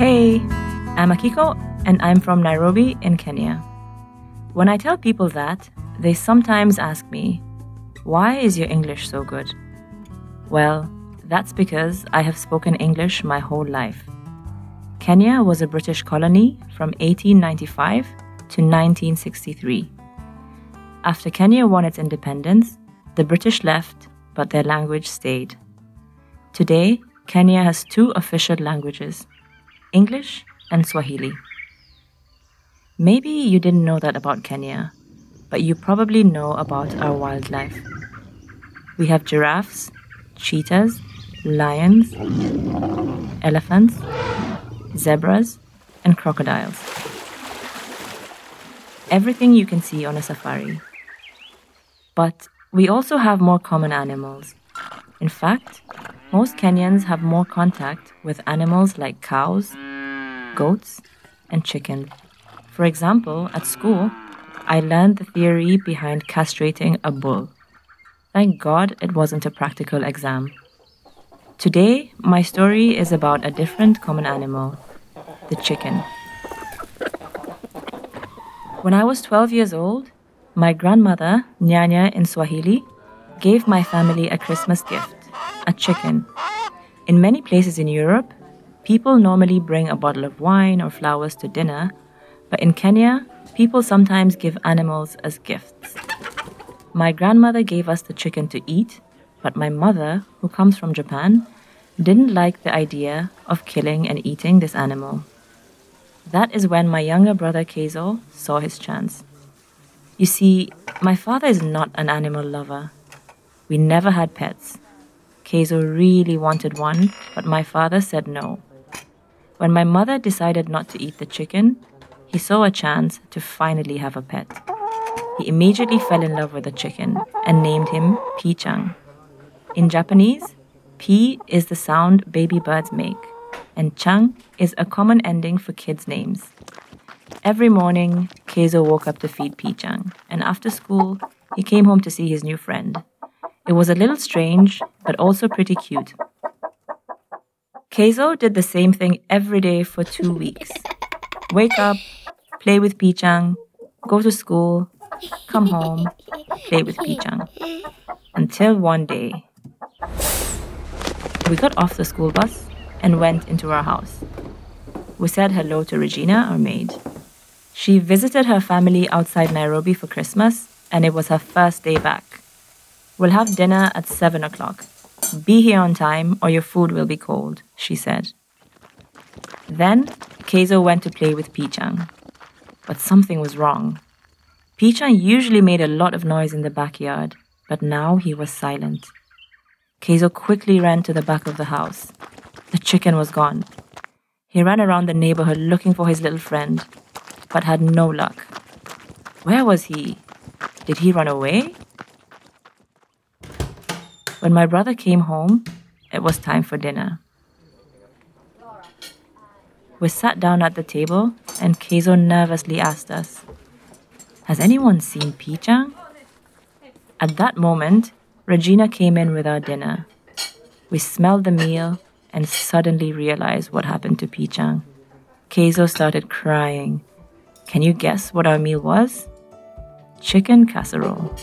Hey, I'm Akiko, and I'm from Nairobi in Kenya. When I tell people that, they sometimes ask me, Why is your English so good? Well, that's because I have spoken English my whole life. Kenya was a British colony from 1895 to 1963. After Kenya won its independence, the British left, but their language stayed. Today, Kenya has two official languages English and Swahili. Maybe you didn't know that about Kenya, but you probably know about our wildlife. We have giraffes, cheetahs, lions, elephants, zebras, and crocodiles. Everything you can see on a safari. But we also have more common animals. In fact, most Kenyans have more contact with animals like cows, goats, and chickens. For example, at school, I learned the theory behind castrating a bull. Thank God it wasn't a practical exam. Today, my story is about a different common animal the chicken. When I was 12 years old, my grandmother, Nyanya in Swahili, gave my family a Christmas gift a chicken. In many places in Europe, people normally bring a bottle of wine or flowers to dinner, but in Kenya, people sometimes give animals as gifts. My grandmother gave us the chicken to eat, but my mother, who comes from Japan, didn't like the idea of killing and eating this animal. That is when my younger brother Keizo saw his chance. You see, my father is not an animal lover. We never had pets. Keizo really wanted one, but my father said no. When my mother decided not to eat the chicken, he saw a chance to finally have a pet. He immediately fell in love with the chicken and named him Pichang. In Japanese, Pi is the sound baby birds make, and Chang is a common ending for kids' names. Every morning, Keizo woke up to feed Pichang, and after school, he came home to see his new friend. It was a little strange, but also pretty cute. Keizo did the same thing every day for two weeks. Wake up, play with Pichang, go to school, come home, play with Pichang. Until one day, we got off the school bus and went into our house. We said hello to Regina, our maid. She visited her family outside Nairobi for Christmas, and it was her first day back. We'll have dinner at 7 o'clock. Be here on time or your food will be cold, she said. Then, Keizo went to play with Pichang. But something was wrong. Pichang usually made a lot of noise in the backyard, but now he was silent. Keizo quickly ran to the back of the house. The chicken was gone. He ran around the neighborhood looking for his little friend, but had no luck. Where was he? Did he run away? When my brother came home, it was time for dinner. We sat down at the table, and Keizo nervously asked us, Has anyone seen Pichang? At that moment, Regina came in with our dinner. We smelled the meal and suddenly realized what happened to Pichang. Keizo started crying. Can you guess what our meal was? Chicken casserole.